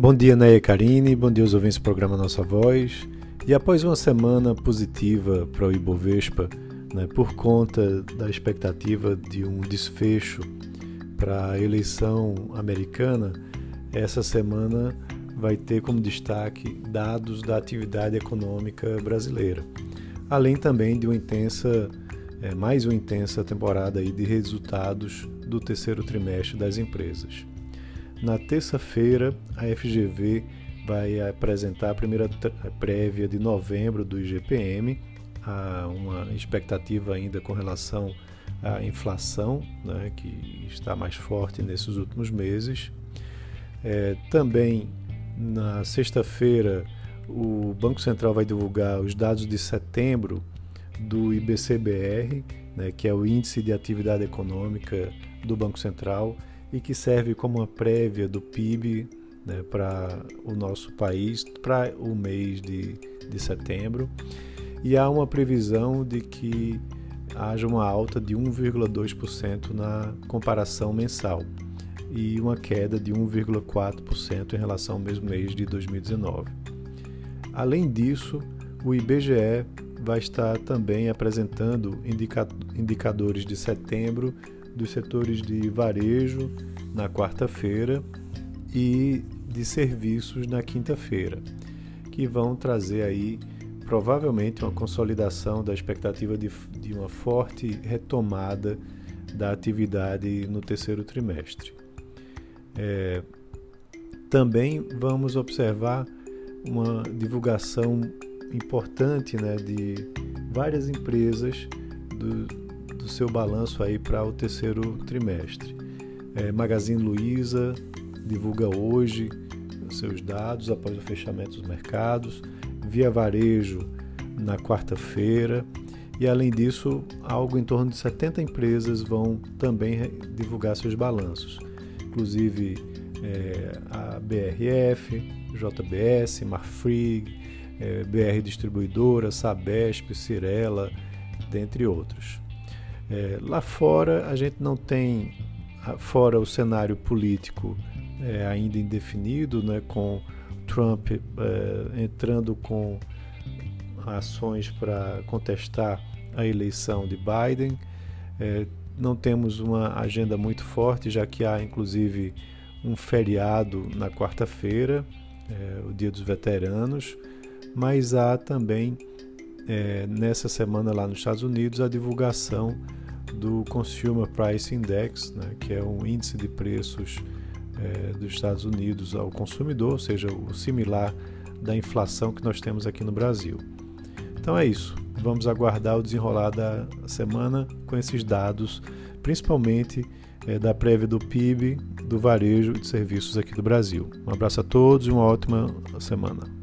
Bom dia, Neia Karine, bom dia aos ouvintes do programa Nossa Voz. E após uma semana positiva para o Ibovespa, né, por conta da expectativa de um desfecho para a eleição americana, essa semana vai ter como destaque dados da atividade econômica brasileira, além também de uma intensa, é, mais uma intensa temporada aí de resultados do terceiro trimestre das empresas. Na terça-feira, a FGV vai apresentar a primeira prévia de novembro do IGPM, há uma expectativa ainda com relação à inflação, né, que está mais forte nesses últimos meses. É, também na sexta-feira, o Banco Central vai divulgar os dados de setembro do IBCBR, né, que é o Índice de Atividade Econômica do Banco Central e que serve como uma prévia do PIB né, para o nosso país para o mês de, de setembro. E há uma previsão de que haja uma alta de 1,2% na comparação mensal e uma queda de 1,4% em relação ao mesmo mês de 2019. Além disso, o IBGE vai estar também apresentando indicadores de setembro dos setores de varejo na quarta-feira e de serviços na quinta-feira, que vão trazer aí provavelmente uma consolidação da expectativa de, de uma forte retomada da atividade no terceiro trimestre. É, também vamos observar uma divulgação importante né, de várias empresas do, do seu balanço aí para o terceiro trimestre. É, Magazine Luiza divulga hoje seus dados após o fechamento dos mercados, Via Varejo na quarta-feira e além disso, algo em torno de 70 empresas vão também divulgar seus balanços, inclusive é, a BRF, JBS, Marfrig, é, BR Distribuidora, Sabesp, Cirela, dentre outros. É, lá fora a gente não tem, fora o cenário político é, ainda indefinido, né, com Trump é, entrando com ações para contestar a eleição de Biden. É, não temos uma agenda muito forte, já que há inclusive um feriado na quarta-feira, é, o Dia dos Veteranos, mas há também é, nessa semana lá nos Estados Unidos a divulgação do Consumer Price Index, né, que é um índice de preços é, dos Estados Unidos ao consumidor, ou seja, o similar da inflação que nós temos aqui no Brasil. Então é isso. Vamos aguardar o desenrolar da semana com esses dados, principalmente é, da prévia do PIB, do varejo e de serviços aqui do Brasil. Um abraço a todos e uma ótima semana.